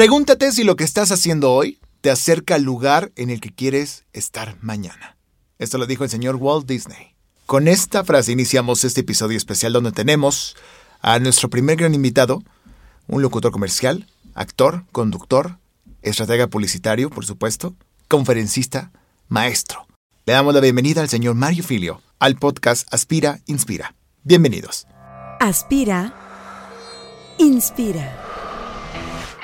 Pregúntate si lo que estás haciendo hoy te acerca al lugar en el que quieres estar mañana. Esto lo dijo el señor Walt Disney. Con esta frase iniciamos este episodio especial donde tenemos a nuestro primer gran invitado, un locutor comercial, actor, conductor, estratega publicitario, por supuesto, conferencista, maestro. Le damos la bienvenida al señor Mario Filio al podcast Aspira, Inspira. Bienvenidos. Aspira, Inspira.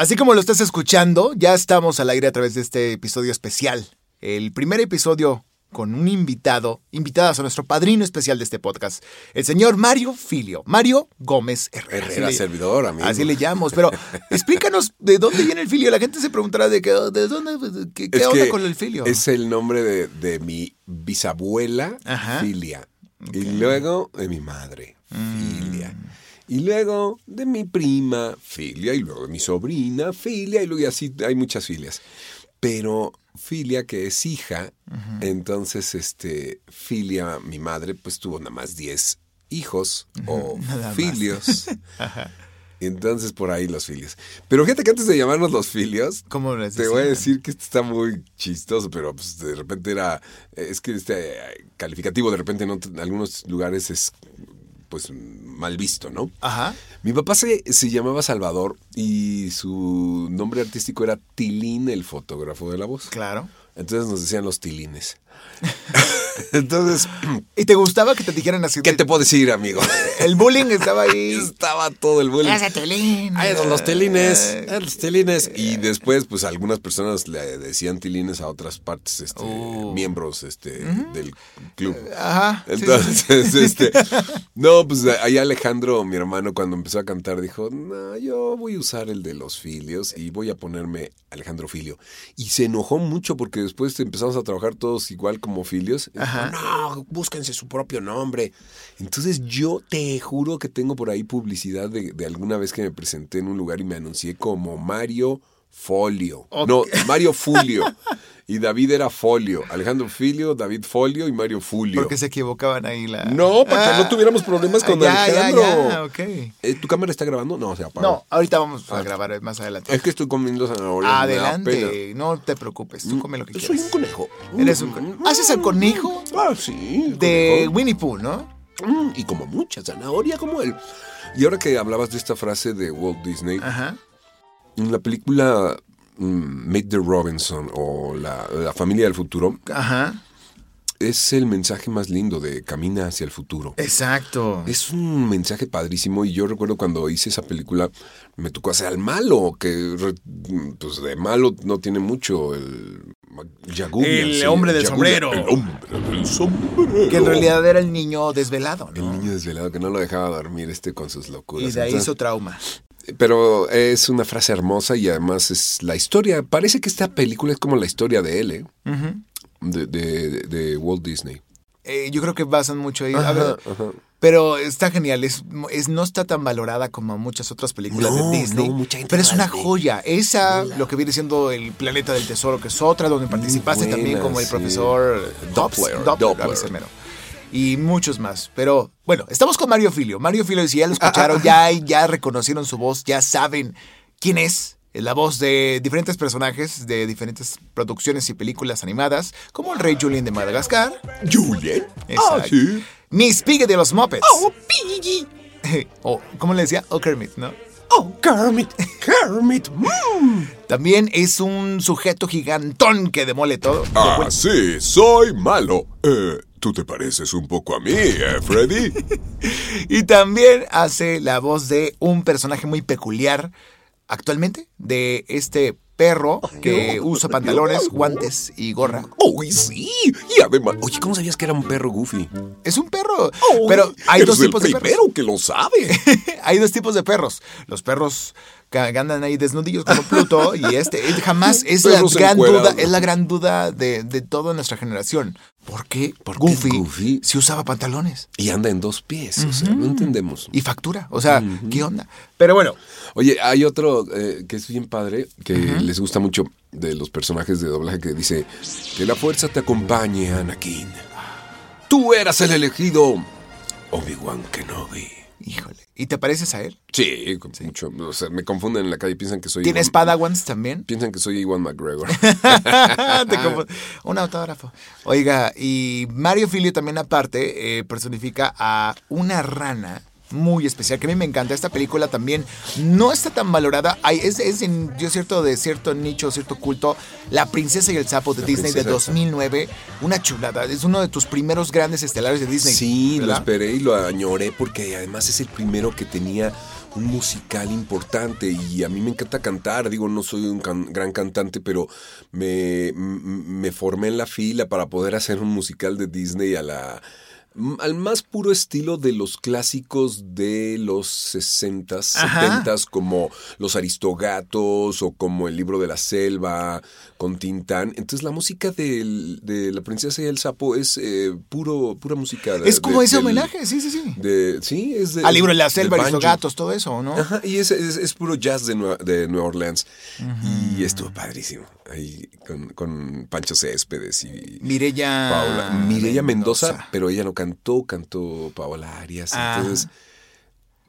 Así como lo estás escuchando, ya estamos al aire a través de este episodio especial. El primer episodio con un invitado, invitadas a nuestro padrino especial de este podcast, el señor Mario Filio, Mario Gómez Herrera. Herrera, servidor, amigo. Así le llamamos, pero explícanos de dónde viene el filio. La gente se preguntará de qué, de dónde, qué, onda con el filio. Es el nombre de, de mi bisabuela, Ajá. Filia. Y luego de mi madre, Filia. Y luego de mi prima, Filia. Y luego de mi sobrina, Filia. Y luego y así hay muchas filias. Pero Filia, que es hija, entonces, este, Filia, mi madre, pues tuvo nada más 10 hijos o Nada filios. Entonces, por ahí los filios. Pero fíjate que antes de llamarnos los filios, ¿Cómo les te voy a decir que esto está muy chistoso, pero pues, de repente era. Es que este eh, calificativo de repente en ot- en algunos lugares es pues mal visto, ¿no? Ajá. Mi papá se, se llamaba Salvador y su nombre artístico era Tilín, el fotógrafo de la voz. Claro. Entonces nos decían los tilines. Entonces, ¿Y te gustaba que te dijeran así? ¿qué te puedo decir, amigo? El bullying estaba ahí. Estaba todo el bullying. Ese tilín. Ay, los eran los tilines. Y después, pues algunas personas le decían tilines a otras partes, este, Oh. miembros este, del club. Ajá. sí. Entonces, este, no, pues ahí Alejandro, mi hermano, cuando empezó a cantar, dijo, no, yo voy a usar el de los filios y voy a ponerme Alejandro Filio. Y se enojó mucho porque después empezamos a trabajar todos igual como filios. Dijo, Ajá. no, búsquense su propio nombre. Entonces yo te juro que tengo por ahí publicidad de, de alguna vez que me presenté en un lugar y me anuncié como Mario Folio. No, Mario Fulio. Y David era Folio. Alejandro Filio, David Folio y Mario Fulio. Porque se equivocaban ahí la. No, para que Ah. no tuviéramos problemas con ya, Alejandro. Ya, ya, ok. Eh, ¿Tu cámara está grabando? No, se apagó. No, ahorita vamos a Ah. grabar más adelante. Es que estoy comiendo zanahorias. da Adelante, no te preocupes, tú pena. come lo que Soy quieras. un conejo. Eres un conejo. ¿Haces el conejo? Ah, sí. De conejo. Winnie Pooh, ¿no? Mm, y como mucha zanahoria como él. Y ahora que hablabas de esta frase de Walt Disney, Ajá. en la película mm, Meet the Robinson o la, la familia del futuro, Ajá. es el mensaje más lindo de Camina hacia el futuro. Exacto. Es un mensaje padrísimo y yo recuerdo cuando hice esa película me tocó hacer al malo, que pues de malo no tiene mucho el Yagubian, El sí, hombre del Yagubian, sombrero. El hombre del sombrero. Que en realidad era el niño desvelado, el ¿no? niño desvelado que no lo dejaba dormir este con sus locuras. Y de ahí Entonces, su trauma. Pero es una frase hermosa y además es la historia. Parece que esta película es como la historia de él, ¿eh? De, de- de Walt Disney. Eh, yo creo que basan mucho ahí. A Ajá, ver, ajá. pero está genial. Es, es- no está tan valorada como muchas otras películas No, de Disney. no, mucha gente pero es una joya. Esa, lo que viene siendo el planeta del tesoro, que es otra, donde participaste buena, también como el sí. profesor Doppler, Doppler, Doppler. Y muchos más. Pero bueno, estamos con Mario Filio. Mario Filio, si ya lo escucharon, ya, ya reconocieron su voz, ya saben quién es. Es la voz de diferentes personajes de diferentes producciones y películas animadas, como el Rey Julien de Madagascar, ¿Julien? Ah, sí. Miss Piggy de los Muppets. Oh, Piggy. o, ¿cómo le decía? O Kermit, ¿no? Oh, Kermit. Kermit. Mm. También es un sujeto gigantón que demole todo. Ah, sí, soy malo. Eh, ¿Tú te pareces un poco a mí, eh, Freddy? Y también hace la voz de un personaje muy peculiar actualmente, de este perro que usa pantalones, guantes y gorra. ¡Uy, sí! Y además, oye, ¿cómo sabías que era un perro goofy? Es un perro, pero hay dos el tipos de primero perros. que lo sabe. hay dos tipos de perros. Los perros que andan ahí desnudillos como Pluto y este jamás es la gran duda, es la gran duda de, de toda nuestra generación. ¿Por qué ¿Por qué Goofy, Goofy? si usaba pantalones Y anda en dos pies, o sea, no entendemos. y factura? O sea, ¿qué onda? Pero bueno, Oye, hay otro eh, que es bien padre, que les gusta mucho de los personajes de doblaje que dice que la fuerza te acompañe, Anakin. Tú eras el elegido, Obi-Wan Kenobi. híjole, ¿y te pareces a él? Sí, con mucho. O sea, me confunden en la calle, piensan que soy. ¿Tienes Iwan- Padawans también? Piensan que soy Iwan McGregor. Un autógrafo. Oiga, y Mario Filio también aparte eh, personifica a una rana muy especial, que a mí me encanta. Esta película también no está tan valorada. Hay, es, es en, yo cierto, de cierto nicho, cierto culto. La princesa y el sapo de La Disney de princesa y el sapo. 2009. Una chulada. Es uno de tus primeros grandes estelares de Disney. Sí, lo ¿verdad? esperé y lo añoré porque además es el primero que tenía un musical importante y a mí me encanta cantar, digo, no soy un can- gran cantante, pero me, formé en la fila para poder hacer un musical de Disney a la al más puro estilo de los clásicos de los 60s, Ajá. 70s, como Los Aristogatos o como El libro de la selva con Tintán. Entonces la música del- de La princesa y el sapo es eh, puro, pura música. de- Es como de- ese del- homenaje, sí, sí, sí. de, sí, es de, Al libro de la selva, los banjo. gatos, todo eso, ¿no? Ajá, y es, es, es puro jazz de, Nue- de Nueva Orleans. Y estuvo padrísimo. Ahí con, con Pancho Céspedes y Mireya. Mireya Mendoza, pero ella no cantó, cantó Paola Arias. Ah. Entonces,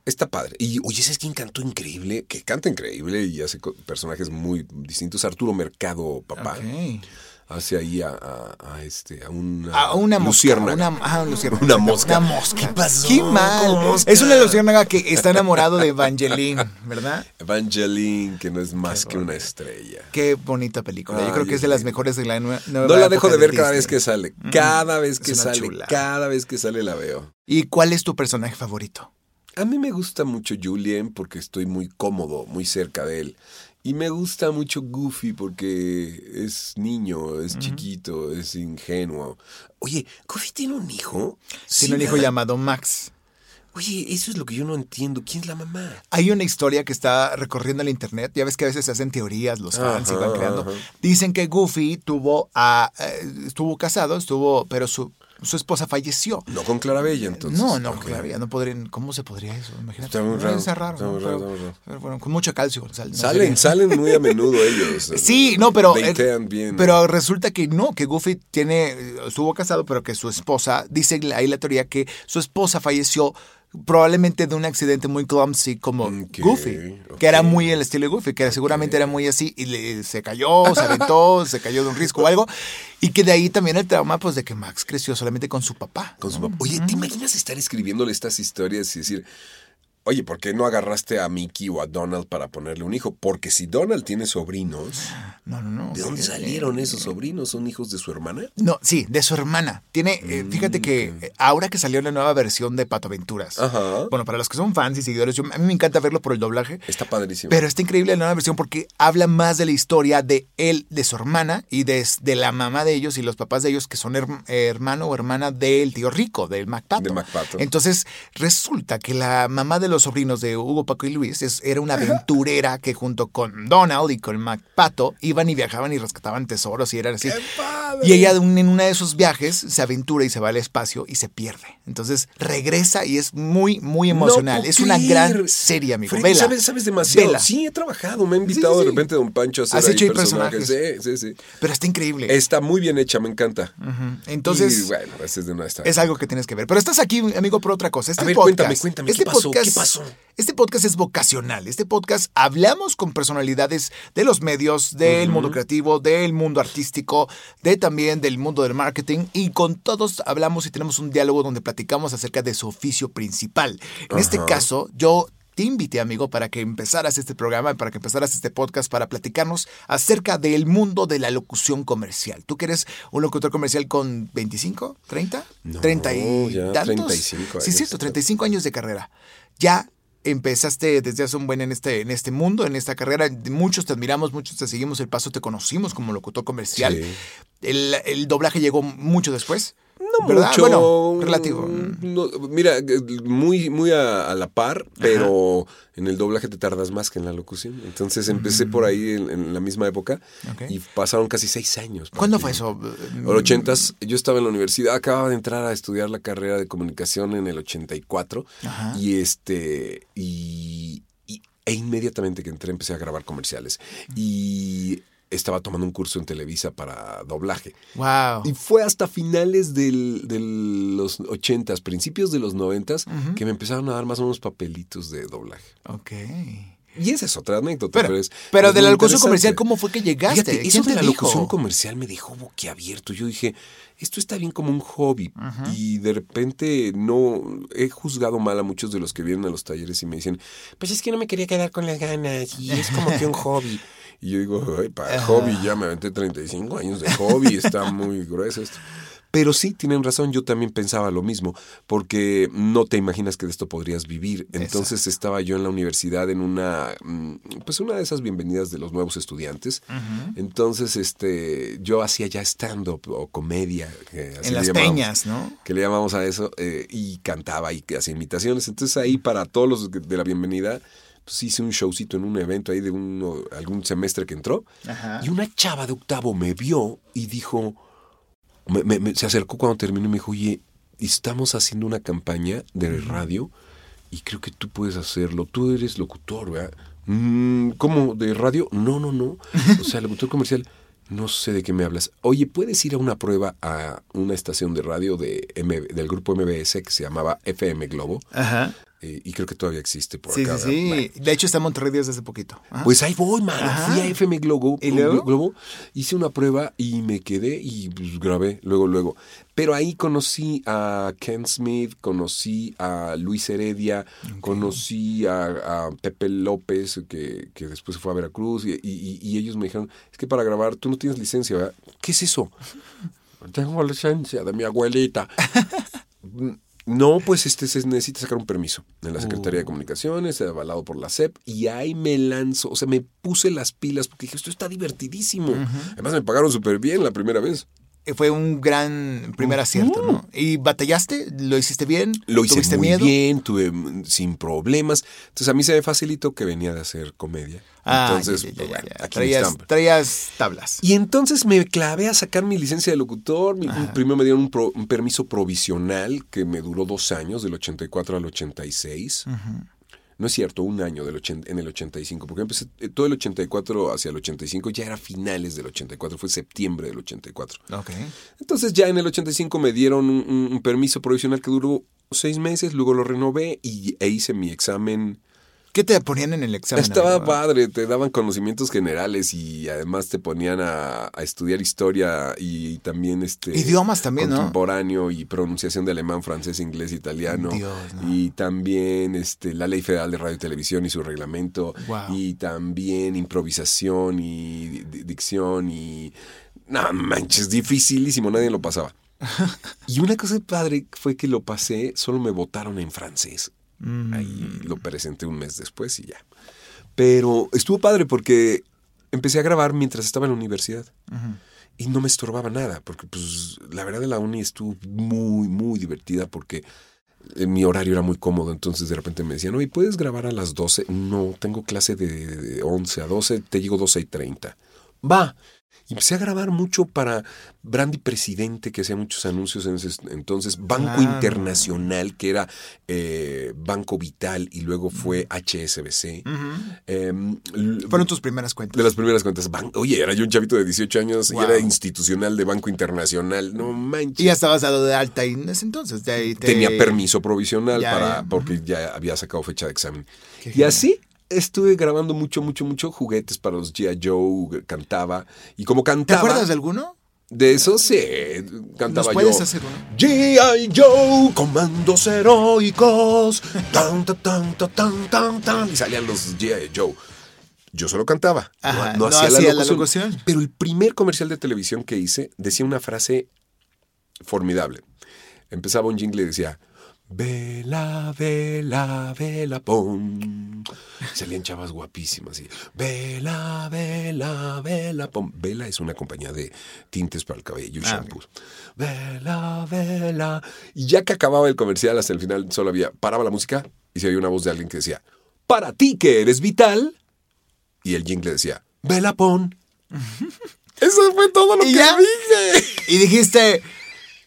está padre. Y oye, ¿sabes quién cantó increíble? Que canta increíble y hace personajes muy distintos. Arturo Mercado, papá. Hace ahí a, a- a este, a una, A una mosca. Una, ah, luciérnaga. Una mosca. Una mosca. ¿Qué pasó Qué mal. mosca? Es una luciérnaga que está enamorado de Evangeline, ¿verdad? Evangeline, que no es más que una estrella. Qué bonita película. Yo creo que es de las mejores de la nue- nueva No la dejo de ver cada vez que sale. Cada vez que sale, cada vez que sale la veo. ¿Y cuál es tu personaje favorito? A mí me gusta mucho Julien porque estoy muy cómodo, muy cerca de él. Y me gusta mucho Goofy porque es niño, es chiquito, es ingenuo. Oye, ¿Goofy tiene un hijo? Tiene un hijo llamado Max. Oye, eso es lo que yo no entiendo. ¿Quién es la mamá? Hay una historia que está recorriendo el internet. Ya ves que a veces se hacen teorías, los fans y van creando. ajá. Dicen que Goofy tuvo a, eh, estuvo casado, estuvo, pero su, su esposa falleció. No con Clarabella, entonces. No, no, Ok. claro, ya no podrían. ¿Cómo se podría eso? Imagínate. Está muy raro, Está raro. está ¿no? muy raro, Pero- está muy raro. pero bueno, con mucho calcio. sal- Salen, salen muy a menudo ellos. Sí, no, pero. eh, bien. Pero resulta que no, que Goofy tiene. Estuvo casado, pero que su esposa. Dice ahí la teoría que su esposa falleció probablemente de un accidente muy clumsy como Ok, Goofy, que era muy el estilo de Goofy, que seguramente era muy así y le- se cayó, se aventó, se cayó de un risco o algo, y que de ahí también el trauma pues de que Max creció solamente con su papá. Con su papá. Oye, ¿te imaginas estar escribiéndole estas historias y decir, oye, ¿por qué no agarraste a Mickey o a Donald para ponerle un hijo? Porque si Donald tiene sobrinos, No, no, no. ¿de dónde salieron esos sobrinos? ¿Son hijos de su hermana? No, sí, de su hermana. Tiene, eh, fíjate que eh, ahora que salió la nueva versión de Pato Aventuras. Ajá. Bueno, para los que son fans y seguidores, yo- a mí me encanta verlo por el doblaje. Está padrísimo. Pero está increíble la nueva versión porque habla más de la historia de él, de su hermana y de, de la mamá de ellos y los papás de ellos que son herm- hermano o hermana del tío rico, del MacPato. De MacPato. Entonces resulta que la mamá de los sobrinos de Hugo, Paco y Luis es- era una aventurera que junto con Donald y con MacPato iban y viajaban y rescataban tesoros y eran así. Y ella de un- en uno de esos viajes se aventura y se va al espacio y se pierde. Entonces regresa y es muy, muy emocional. No es una gran serie, amigo. Freddy, Vela. ¿sabes, sabes demasiado. Vela. Sí, he trabajado. Me ha invitado sí, sí. de repente Don Pancho a hacer Has ahí hecho ahí personajes. Sí, sí, sí. Pero está increíble. Está muy bien hecha, me encanta. Entonces, Y, bueno, ese es de una es algo que tienes que ver. Pero estás aquí, amigo, por otra cosa. Este A ver, podcast, cuéntame, cuéntame, este ¿qué pasó? podcast- ¿Qué pasó? Este podcast es vocacional. Este podcast hablamos con personalidades de los medios, del mundo creativo, del mundo artístico, de también del mundo del marketing y con todos hablamos y tenemos un diálogo donde platicamos acerca de su oficio principal. En este caso, yo te invité, amigo, para que empezaras este programa, para que empezaras este podcast, para platicarnos acerca del mundo de la locución comercial. ¿Tú que eres un locutor comercial con 25, 30? No, 30 y ya tantos. 35 Sí, años. cierto, 35 años de carrera. Ya empezaste desde hace un buen en este, en este mundo, en esta carrera. Muchos te admiramos, muchos te seguimos el paso, te conocimos como locutor comercial. Sí. El, el doblaje llegó mucho después. No mucho. Bueno, relativo. no, mira, muy, muy a, a la par, pero en el doblaje te tardas más que en la locución. Entonces empecé por ahí en, en la misma época Mm. Y pasaron casi seis años. ¿Cuándo fue eso? Los ochentas, yo estaba en la universidad, acababa de entrar a estudiar la carrera de comunicación en el 84 Ajá. y este y, y- e inmediatamente que entré empecé a grabar comerciales y estaba tomando un curso en Televisa para doblaje. Wow. Y fue hasta finales del- de los ochentas, principios de los noventas, Ujú. que me empezaron a dar más o menos papelitos de doblaje. Ok. Y esa es otra anécdota. Pero, es- pero es de la locución comercial, ¿cómo fue que llegaste? Fíjate, ¿Quién eso de la dijo? locución comercial me dejó boquiabierto. Yo dije, esto está bien como un hobby. Y de repente no he juzgado mal a muchos de los que vienen a los talleres y me dicen, pues es que no me quería quedar con las ganas y es como que un hobby. Y yo digo, ay, para hobby ya me aventé 35 años de hobby, está muy grueso esto. Pero sí, tienen razón, yo también pensaba lo mismo, porque no te imaginas que de esto podrías vivir. Entonces estaba yo en la universidad en una, mm, pues una de esas bienvenidas de los nuevos estudiantes. Entonces, este, yo hacía ya stand-up o comedia. que así En las peñas, ¿no? Que le llamamos a eso, eh, y cantaba y hacía imitaciones. Entonces ahí para todos los de la bienvenida, pues hice un showcito en un evento ahí de uno, algún semestre que entró. Ajá. Y una chava de octavo me vio y dijo, me- me- me- se acercó cuando terminó y me dijo, oye, estamos haciendo una campaña de radio y creo que tú puedes hacerlo. Tú eres locutor, ¿verdad? "Mm, ¿Cómo? ¿De radio? No, no, no. O sea, locutor comercial. No sé de qué me hablas. Oye, ¿puedes ir a una prueba a una estación de radio de M- del grupo MBS que se llamaba FM Globo? Ajá. Eh, y creo que todavía existe por Sí, acá. sí, ¿verdad? sí. De hecho, está en Monterrey desde hace poquito. Ajá. Pues ahí voy, mano. Ajá. Fui a FM Globo, ¿Y luego? Globo, hice una prueba y me quedé y pues, grabé luego, luego. Pero ahí conocí a Ken Smith, conocí a Luis Heredia, conocí a, a Pepe López, que, que después se fue a Veracruz, y, y- y ellos me dijeron, es que para grabar tú no tienes licencia, ¿verdad? ¿Qué es eso? Tengo licencia de mi abuelita. No, pues este se necesita sacar un permiso en la Secretaría de Comunicaciones, avalado por la SEP, y ahí me lanzo, o sea, me puse las pilas porque dije, esto está divertidísimo. Además me pagaron súper bien la primera vez. Eh, Fue un gran primer acierto, ¿no? ¿Y batallaste? ¿Lo hiciste bien? Lo hice ¿Tuviste muy miedo? bien, tuve sin problemas. Entonces a mí se me facilitó que venía de hacer comedia. Ah, Entonces, ya, ya, pues, ya, bueno, aquí traías, traías tablas. Y entonces me clavé a sacar mi licencia de locutor. Mi- primero me dieron un, pro- un permiso provisional que me duró dos años, del 84 al 86. No es cierto, un año del 80 en el 85, porque empecé eh, todo el 84 hacia el 85, ya era finales del 84, fue septiembre del 84. Ok. Entonces ya en el 85 me dieron un, un- un permiso provisional que duró seis meses, luego lo renové y, e hice mi examen. ¿Qué te ponían en el examen? Estaba amigo? padre, te daban conocimientos generales y además te ponían a, a estudiar historia y, también este Idiomas también, ¿no? contemporáneo y pronunciación de alemán, francés, inglés, italiano Dios, ¿no? y también este la Ley Federal de Radio y Televisión y su reglamento Wow. y también improvisación y di- di- dicción y no manches, dificilísimo, nadie lo pasaba. y una cosa padre fue que lo pasé, solo me votaron en francés. Mm. Ahí lo presenté un mes después y ya. Pero estuvo padre porque empecé a grabar mientras estaba en la universidad. Y no me estorbaba nada, porque pues la verdad de la uni estuvo muy, muy divertida porque eh, mi horario era muy cómodo. Entonces de repente me decían, oye, ¿puedes grabar a las 12? No, tengo clase de, de 11 a 12, te llego 12 y 30. Va. Y empecé a grabar mucho para Brandy Presidente, que hacía muchos anuncios en ese entonces, Banco. Internacional, que era eh, Banco Vital, y luego fue HSBC. Em, Fueron tus primeras cuentas. de las primeras cuentas. Ban- Oye, era yo un chavito de 18 años Wow. y era institucional de Banco Internacional. No manches. Y ya estabas dado de alta ahí en ese entonces. de ahí te- Tenía permiso provisional Ya, para ya. porque ya había sacado fecha de examen. Qué Y genial. así estuve grabando mucho, mucho, mucho juguetes para los G.I. Joe, cantaba. Y como ¿Te cantaba... acuerdas de alguno? De eso sí, cantaba ¿Nos puedes yo. hacer uno? G.I. Joe, comandos heroicos. Tan, tan, tan, tan, tan, tan. Y salían los G.I. Joe. Yo solo cantaba. no- Ajá, no, no hacía, hacía la, la locución. locución. Pero el primer comercial de televisión que hice decía una frase formidable. Empezaba un jingle y decía. Vela, vela, vela, pom. Salían chavas guapísimas. Y, vela, vela, vela, pom. Vela es una compañía de tintes para el cabello y Ah, shampoos. Vela, vela. Y ya que acababa el comercial, hasta el final solo había, paraba la música y se oía una voz de alguien que decía, para ti que eres vital. Y el jingle decía, vela, pon. Eso fue todo lo ¿Y que ya? dije. Y dijiste,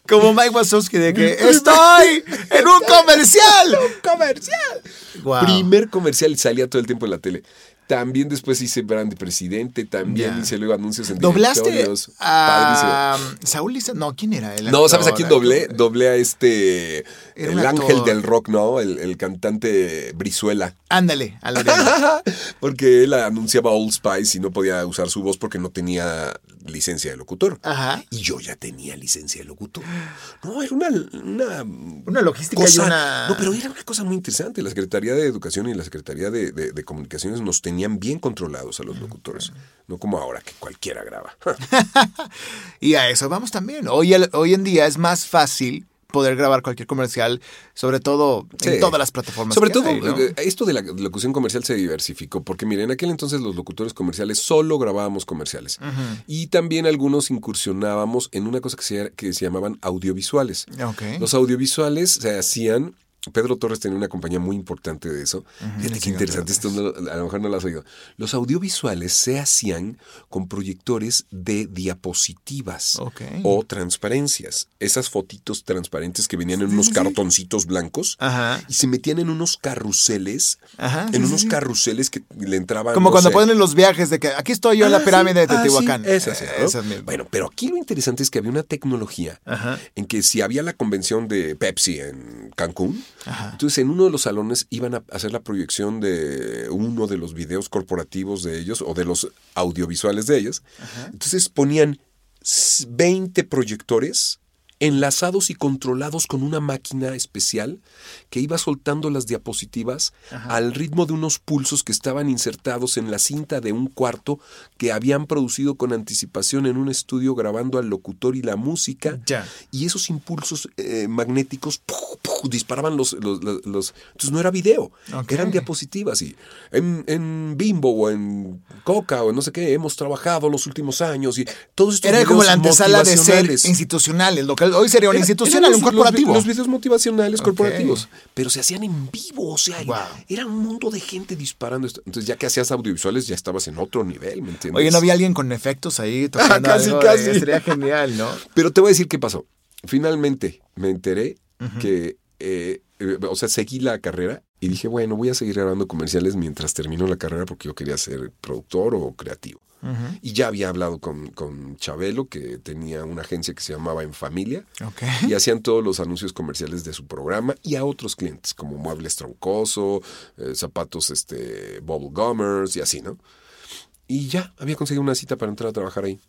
como Mike Wazowski, de que estoy en un comercial. comercial. Guau. Primer comercial y salía todo el tiempo en la tele. También después hice brand de presidente, también hice luego anuncios en ¿Doblaste a Saúl Lisa? No, ¿quién era? El No, ¿sabes a quién doblé? Doblé a este. Era el ángel del rock, ¿no? El, el cantante Brizuela. Ándale, al Lorena. Porque él anunciaba Old Spice y no podía usar su voz porque no tenía licencia de locutor. Ajá. Y yo ya tenía licencia de locutor. No, era una. Una, Una logística y una- No, pero era una cosa muy interesante. La Secretaría de Educación y la Secretaría de, de- de Comunicaciones nos tenían bien controlados a los locutores. No como ahora que cualquiera graba. Y a eso vamos también. Hoy, hoy en día es más fácil poder grabar cualquier comercial, sobre todo en Sí. todas las plataformas. Sobre que todo, hay, ¿no? eh, esto de la locución comercial se diversificó, porque miren, en aquel entonces los locutores comerciales solo grabábamos comerciales. Y también algunos incursionábamos en una cosa que se, que se llamaban audiovisuales. Los audiovisuales se hacían. Pedro Torres tenía una compañía muy importante de eso. Fíjate qué interesante, esto no- a lo mejor no lo has oído. Los audiovisuales se hacían con proyectores de diapositivas o transparencias. Esas fotitos transparentes que venían en unos cartoncitos blancos Ajá. y se metían en unos carruseles, Ajá, en sí, unos carruseles que le entraban. Como no cuando sé. ponen los viajes de que aquí estoy yo en Ah, la pirámide de ah, Teotihuacán. Eh, esas mismas. Bueno, pero aquí lo interesante es que había una tecnología Ajá. en que si había la convención de Pepsi en Cancún, Ajá. entonces en uno de los salones iban a hacer la proyección de uno de los videos corporativos de ellos o de los audiovisuales de ellos. Entonces ponían s- 20 proyectores enlazados y controlados con una máquina especial que iba soltando las diapositivas al ritmo de unos pulsos que estaban insertados en la cinta de un cuarto que habían producido con anticipación en un estudio grabando al locutor y la música. Ya. Y esos impulsos eh, magnéticos ¡puf! ¡puf! disparaban los, los, los- los- Entonces no era video, eran diapositivas. Y en, en Bimbo o en Coca o en no sé qué hemos trabajado los últimos años y todos estos Era como la antesala de ser motivacionales. institucional. Hoy sería un Era- institucional, un los- corporativo. Los, videos motivacionales corporativos. Pero se hacían en vivo, o sea, Wow. era un mundo de gente disparando esto. Entonces, ya que hacías audiovisuales, ya estabas en otro nivel, ¿me entiendes? Oye, ¿no había alguien con efectos ahí tocando casi, algo? casi. Eh, Sería genial, ¿no? Pero te voy a decir qué pasó. Finalmente me enteré que, eh, eh, o sea, seguí la carrera y dije, bueno, voy a seguir grabando comerciales mientras termino la carrera porque yo quería ser productor o creativo. Y ya había hablado con, con Chabelo, que tenía una agencia que se llamaba En Familia, Ok. y hacían todos los anuncios comerciales de su programa y a otros clientes, como muebles troncoso, eh, zapatos este, bubble gummers y así, ¿no? Y ya había conseguido una cita para entrar a trabajar ahí.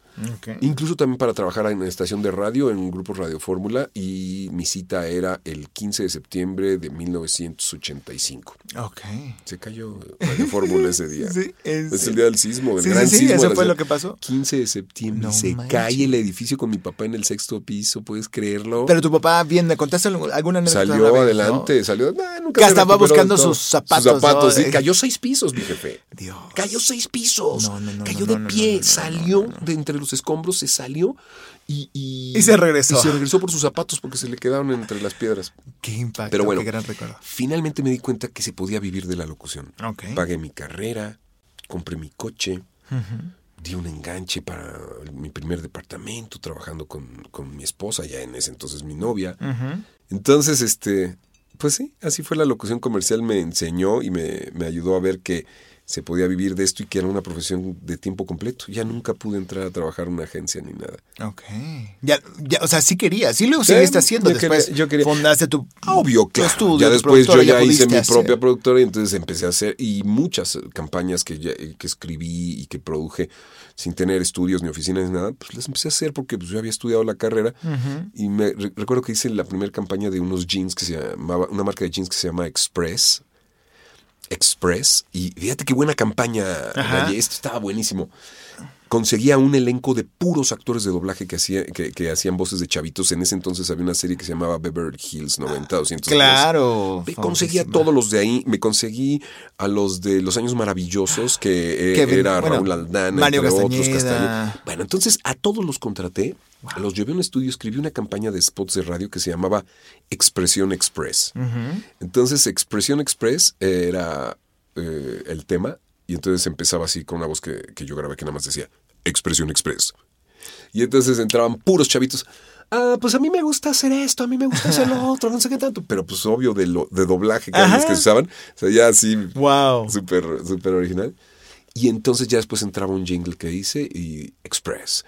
Incluso también para trabajar en estación de radio, en un grupo Radio Fórmula, y mi cita era el 15 de septiembre de 1985. Ok. Se cayó Radio Fórmula ese día. Sí, es el día del sismo, el Sí, gran sí, sismo. eso la fue lo que pasó. 15 de septiembre No se manches. cae el edificio con mi papá en el sexto piso, ¿puedes creerlo? Pero tu papá, bien, ¿me contaste alguna anécdota Salió vez, adelante, no? salió. nah, nunca Que estaba buscando todo. sus zapatos, Sus zapatos, ¿no? sí. Cayó seis pisos, mi jefe. Dios. Cayó seis pisos. No, no, no, Cayó no, de pie, no, no, no, salió no, no. de entre los escombros, se salió y, y. Y se regresó. Y se regresó por sus zapatos porque se le quedaron entre las piedras. Qué impacto, Pero bueno, qué gran recuerdo. finalmente me di cuenta que se podía vivir de la locución. Ok. Pagué mi carrera, compré mi coche, di un enganche para mi primer departamento, trabajando con, con mi esposa, ya en ese entonces mi novia. Entonces, este, pues sí, así fue la locución comercial, me enseñó y me, me ayudó a ver que se podía vivir de esto y que era una profesión de tiempo completo. Ya nunca pude entrar a trabajar en una agencia ni nada. Ok. Ya, ya, o sea, sí querías, sí lo Sí, seguiste haciendo. yo quería- Después yo quería- fundaste tu, Obvio, tu claro. estudio, ya después yo ya hice mi propia productora y entonces empecé a hacer y muchas campañas que, ya- que escribí y que produje sin tener estudios ni oficinas ni nada, pues las empecé a hacer porque pues, yo había estudiado la carrera y me re- recuerdo que hice la primera campaña de unos jeans que se llamaba, una marca de jeans que se llama Express. Express y fíjate qué buena campaña, esto estaba buenísimo. Conseguía un elenco de puros actores de doblaje que, hacía, que, que hacían voces de chavitos. En ese entonces había una serie que se llamaba Beverly Hills 90, 200. Claro. Me conseguía famosísima. todos los de ahí. Me conseguí a los de Los Años Maravillosos, que eh, era bueno, Raúl Aldana, Mario entre otros, Castañeda. Bueno, entonces a todos los contraté, los llevé a un estudio, escribí una campaña de spots de radio que se llamaba Expresión Express. Entonces, Expresión Express era eh, el tema, y entonces empezaba así con una voz que, que yo grabé que nada más decía Expresión Express. Y entonces entraban puros chavitos. Ah, pues a mí me gusta hacer esto, a mí me gusta hacer lo otro, no sé qué tanto. Pero pues obvio de, lo, de doblaje que que se usaban. O sea, ya así Wow. súper súper original. Y entonces ya después entraba un jingle que hice y Express.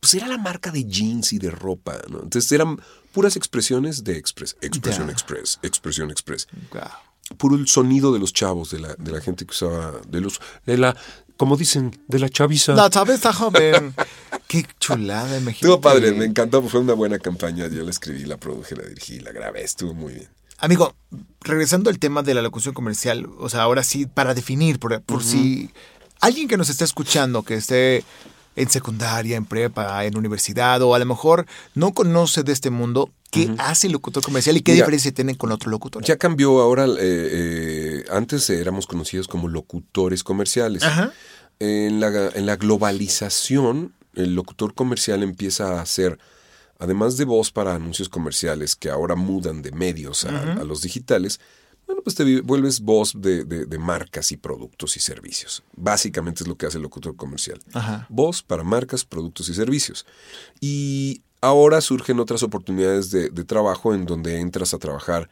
Pues era la marca de jeans y de ropa, ¿no? Entonces eran puras expresiones de Express. Expresión. Express, Expresión Express. Wow. Puro el sonido de los chavos, de la, de la gente que usaba, de los, de la, como dicen, de la chaviza. La está joven. Qué chulada, imagínate. Estuvo padre, me encantó, fue una buena campaña. Yo la escribí, la produje, la dirigí, la grabé, estuvo muy bien. Amigo, regresando al tema de la locución comercial, o sea, ahora sí, para definir, por, por si alguien que nos está escuchando, que esté en secundaria, en prepa, en universidad, o a lo mejor no conoce de este mundo, ¿qué hace el locutor comercial y qué Mira, diferencia tienen con otro locutor? Ya cambió ahora, eh, eh, antes éramos conocidos como locutores comerciales. Ajá. En la, en la globalización, el locutor comercial empieza a hacer, además de voz para anuncios comerciales que ahora mudan de medios a, a los digitales, bueno, pues te vuelves voz de, de- de marcas y productos y servicios. Básicamente es lo que hace el locutor comercial. Ajá. Voz para marcas, productos y servicios. Y ahora surgen otras oportunidades de, de trabajo en donde entras a trabajar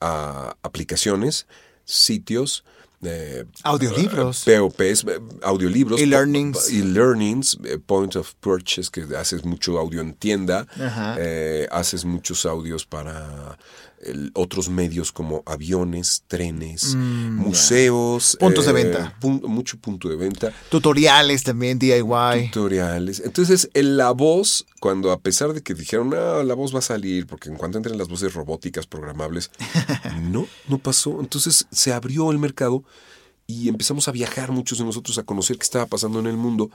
a aplicaciones, sitios, eh, Audiolibros. POPs, eh, audiolibros, E-learnings. e-learnings, eh, point of purchase, que haces mucho audio en tienda, eh, haces muchos audios para el- otros medios como aviones, trenes, museos, Mm, Puntos de eh, venta. pun- mucho punto de venta Tutoriales también, DIY. tutoriales. Entonces, en la voz, cuando a pesar de que dijeron, ah, la voz va a salir, porque en cuanto entren las voces robóticas programables, no, no pasó. Entonces se abrió el mercado y empezamos a viajar muchos de nosotros a conocer qué estaba pasando en el mundo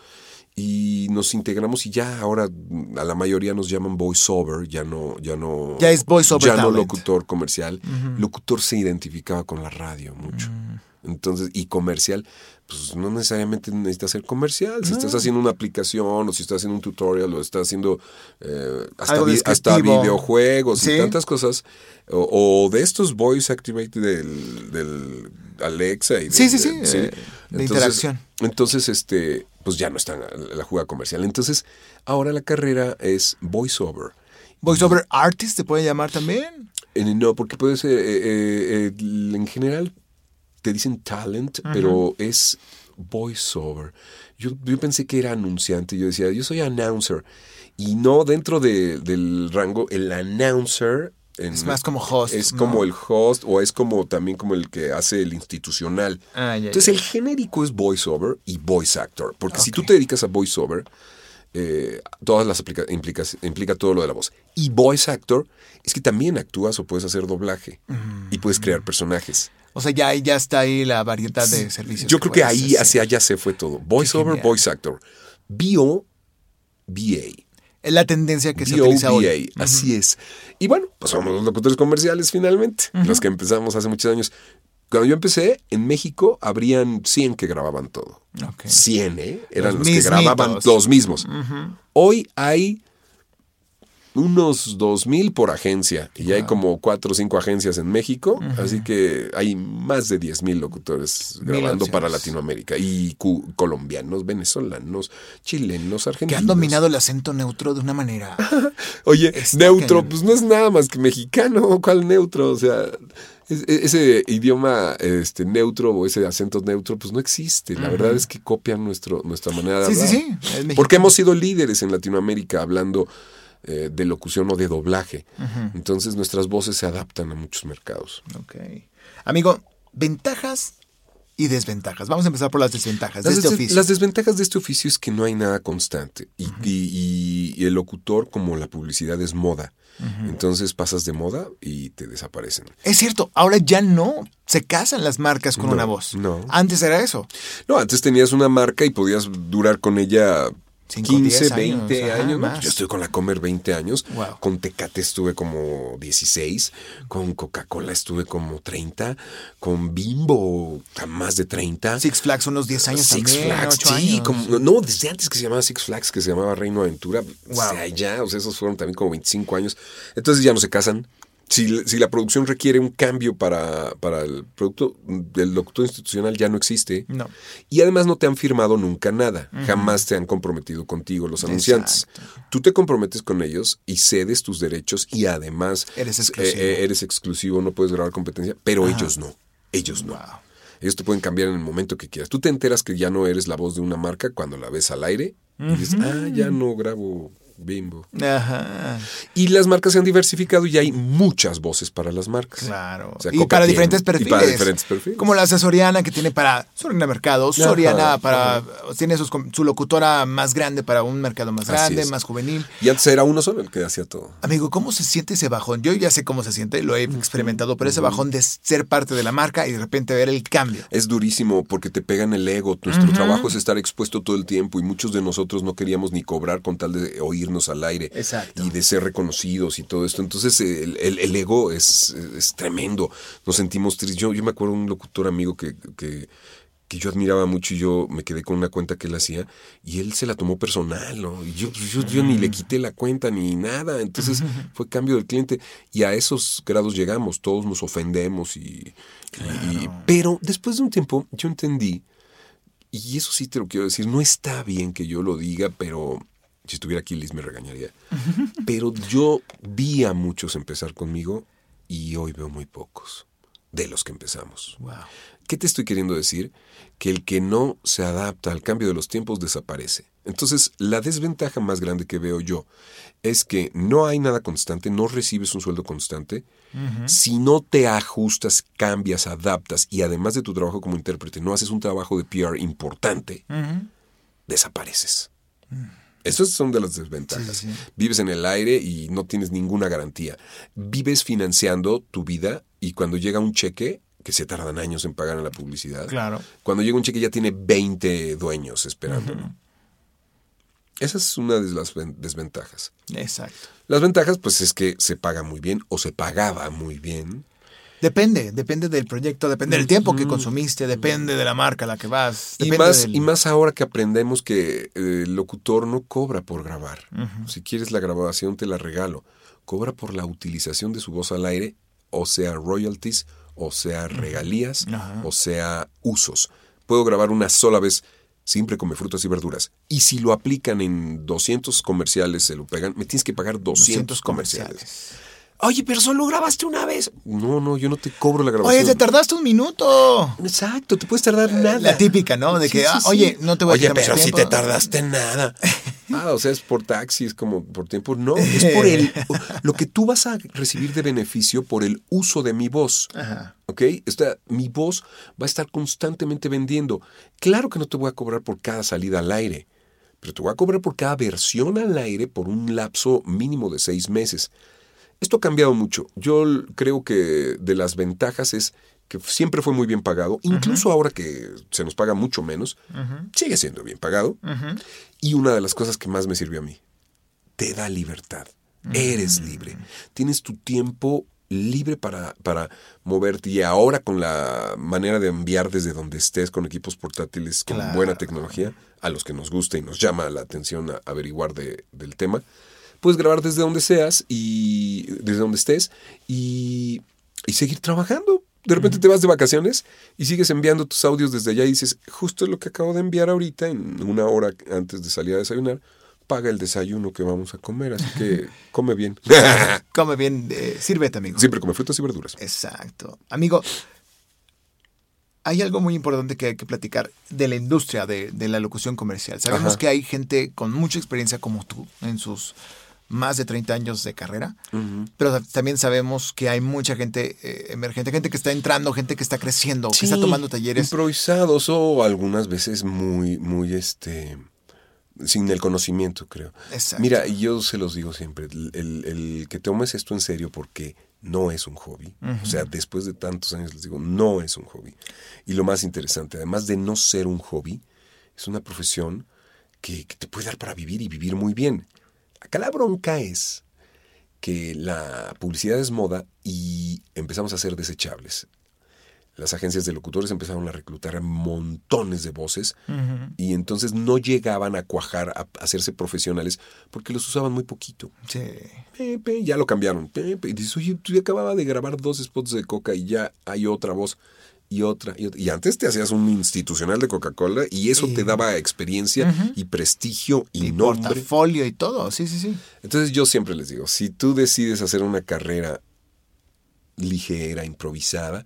y nos integramos y ya ahora mm, a la mayoría nos llaman voiceover, ya no, ya no, Ya es voiceover ya no talent. locutor comercial. Locutor se identificaba con la radio mucho. Mm. Entonces, y comercial, pues no necesariamente necesitas ser comercial. Si estás haciendo una aplicación o si estás haciendo un tutorial o estás haciendo eh, hasta, vi- hasta videojuegos Sí. y tantas cosas, o, o de estos voice activate del, del Alexa y de, Sí, sí, sí, de- eh, de interacción. Entonces, este, pues ya no está la, jugada comercial. Entonces, ahora la carrera es voiceover. Voiceover artist se puede llamar también. Eh, no, porque puede ser, eh, eh, eh, en general te dicen talent, pero es voiceover. Yo, yo pensé que era anunciante, yo decía, yo soy announcer. Y no dentro de- del rango, el announcer... en- Es más como host, Es ¿no? como el host o es como también como el que hace el institucional. Ah, ya, Entonces ya. el genérico es voiceover y voice actor. Porque si tú te dedicas a voiceover, eh, todas las aplica, implicas- implica todo lo de la voz. Y voice actor es que también actúas o puedes hacer doblaje y puedes Mm. crear personajes. O sea, ya, ya está ahí la variedad de servicios. Yo creo que ahí hacer. hacia allá se fue todo. Voice over, genial. voice actor. BO, VA. Es la tendencia que se VO, utiliza hoy. Así es. Y bueno, pues somos los locutores comerciales finalmente, los que empezamos hace muchos años. Cuando yo empecé, en México habrían 100 que grababan todo. Ok. 100, ¿eh? Eran Los los, que grababan los mismos. Hoy hay unos 2.000 por agencia y hay como 4 o 5 agencias en México, así que hay más de 10.000 locutores grabando para. Latinoamérica y colombianos, venezolanos, chilenos, Que argentinos. han dominado el acento neutro de una manera. Oye, Está neutro, pues no es nada más que mexicano, ¿cuál neutro? O sea, e- ese idioma este, neutro o ese acento neutro, pues no existe. La verdad es que copian nuestro, nuestra manera de Sí, sí, hablar. sí, mexicano. Porque hemos sido líderes en Latinoamérica hablando eh, de locución o de doblaje. Entonces nuestras voces se adaptan a muchos mercados. Ok. Amigo, ventajas y desventajas. Vamos a empezar por las desventajas Las, de este des- oficio. las desventajas de este oficio es que no hay nada constante y, y- y el locutor, como la publicidad, es moda. Entonces pasas de moda y te desaparecen. Es cierto, ahora ya no se casan las marcas con No, una voz. no. Antes era eso. No, antes tenías una marca y podías durar con ella Cinco, 15, diez años, 20 ajá, años. ¿no? más. Yo estuve con la Comer 20 años. Wow. Con Tecate estuve como 16. Con Coca-Cola estuve como 30. Con Bimbo más de 30. Six Flags unos 10 años Six también, Flags, 8 sí, años. como- no, desde antes que se llamaba Six Flags, que se llamaba Reino Aventura, Wow. o sea, ya, o sea, esos fueron también como 25 años. Entonces ya no se casan. Si, si la producción requiere un cambio para, para el producto, el locutor institucional ya no existe. No. Y además no te han firmado nunca nada. Jamás te han comprometido contigo los anunciantes. Tú te comprometes con ellos y cedes tus derechos y además Eres eh, exclusivo. eh, eres exclusivo, no puedes grabar competencia, pero ellos no. Ellos no. Wow. Ellos te pueden cambiar en el momento que quieras. Tú te enteras que ya no eres la voz de una marca cuando la ves al aire y dices, ah, ya no grabo bimbo. Ajá. Y las marcas se han diversificado y hay muchas voces para las marcas. Claro. O sea, y para tiene- diferentes y perfiles. para diferentes perfiles. Como la Soriana que tiene para Soriana Mercado, Soriana Ajá, para. Tiene sus su locutora más grande para un mercado más grande, más juvenil. Y antes era uno solo el que hacía todo. Amigo, ¿cómo se siente ese bajón? Yo ya sé cómo se siente, lo he experimentado, pero ese bajón de ser parte de la marca y de repente ver el cambio. Es durísimo porque te pegan el ego. Nuestro trabajo es estar expuesto todo el tiempo y muchos de nosotros no queríamos ni cobrar con tal de al aire Exacto. y de ser reconocidos y todo esto. Entonces el, el- el ego es, es tremendo. Nos sentimos tristes. Yo, yo me acuerdo de un locutor amigo que, que, que yo admiraba mucho y yo me quedé con una cuenta que él hacía y él se la tomó personal, ¿no? Y yo, yo, yo ni le quité la cuenta ni nada. Entonces fue cambio del cliente y a esos grados llegamos. Todos nos ofendemos y... y- y- pero después de un tiempo yo entendí y eso sí te lo quiero decir, no está bien que yo lo diga, pero si estuviera aquí Liz me regañaría. Pero yo vi a muchos empezar conmigo y hoy veo muy pocos de los que empezamos. Wow. ¿Qué te estoy queriendo decir? Que el que no se adapta al cambio de los tiempos desaparece. Entonces, la desventaja más grande que veo yo es que no hay nada constante, no recibes un sueldo constante. Si no te ajustas, cambias, adaptas y además de tu trabajo como intérprete, no haces un trabajo de PR importante, desapareces. Esas son de las desventajas. Sí, sí, sí. Vives en el aire y no tienes ninguna garantía. Vives financiando tu vida y cuando llega un cheque, que se tardan años en pagar en la publicidad, Claro. cuando llega un cheque ya tiene 20 dueños esperándolo. Esa es una de las ven- desventajas. Exacto. Las ventajas, pues, es que se paga muy bien o se pagaba muy bien. Depende, depende del proyecto, depende del tiempo que consumiste, depende de la marca a la que vas. Y más, del- y más ahora que aprendemos que eh, el locutor no cobra por grabar. Si quieres la grabación, te la regalo. Cobra por la utilización de su voz al aire, o sea, royalties, o sea, regalías, o sea, usos. Puedo grabar una sola vez, siempre come frutas y verduras. Y si lo aplican en 200 comerciales, se lo pegan, me tienes que pagar 200, 200 comerciales. comerciales. Oye, pero solo grabaste una vez. No, no, yo no te cobro la grabación. Oye, te tardaste un minuto. Exacto, te puedes tardar nada. La típica, ¿no? De que, ah, oye, no te voy a Oye, quitar mucho pero si te tardaste nada. Ah, o sea, es por taxi, es como por tiempo. No, es por el lo que tú vas a recibir de beneficio por el uso de mi voz. Ajá. ¿Ok? Esta, mi voz va a estar constantemente vendiendo. Claro que no te voy a cobrar por cada salida al aire, pero te voy a cobrar por cada versión al aire por un lapso mínimo de seis meses. Esto ha cambiado mucho. Yo creo que de las ventajas es que siempre fue muy bien pagado, incluso ahora que se nos paga mucho menos, sigue siendo bien pagado. Y una de las cosas que más me sirvió a mí, te da libertad. Eres libre. Tienes tu tiempo libre para, para moverte. Y ahora con la manera de enviar desde donde estés con equipos portátiles con Claro. buena tecnología, a los que nos gusta y nos llama la atención a averiguar de- del tema, puedes grabar desde donde seas y desde donde estés y, y seguir trabajando. De repente te vas de vacaciones y sigues enviando tus audios desde allá y dices, justo lo que acabo de enviar ahorita, en una hora antes de salir a desayunar, paga el desayuno que vamos a comer, así que come bien. Come bien, eh, sírvete, amigo. Siempre come frutas y verduras. Exacto. Amigo, hay algo muy importante que hay que platicar de la industria de, de la locución comercial. Sabemos Ajá. que hay gente con mucha experiencia como tú en sus más de 30 años de carrera, pero también sabemos que hay mucha gente eh, emergente, gente que está entrando, gente que está creciendo, que está tomando talleres. Improvisados o algunas veces muy, muy este sin el conocimiento, creo. Exacto. Mira, yo se los digo siempre, el, el- el que tomes esto en serio porque no es un hobby. O sea, después de tantos años les digo, no es un hobby. Y lo más interesante, además de no ser un hobby, es una profesión que, que te puede dar para vivir y vivir muy bien. Acá la bronca es que la publicidad es moda y empezamos a ser desechables. Las agencias de locutores empezaron a reclutar a montones de voces y entonces no llegaban a cuajar, a hacerse profesionales porque los usaban muy poquito. Sí. Pepe, ya lo cambiaron. Pepe, y dices, oye, tú ya acababa de grabar dos spots de Coca y ya hay otra voz y otra. Y, otra. y antes te hacías un institucional de Coca-Cola y eso Y- te daba experiencia y prestigio y, Y nombre. portafolio y todo, sí, sí, sí. Entonces yo siempre les digo, si tú decides hacer una carrera ligera, improvisada,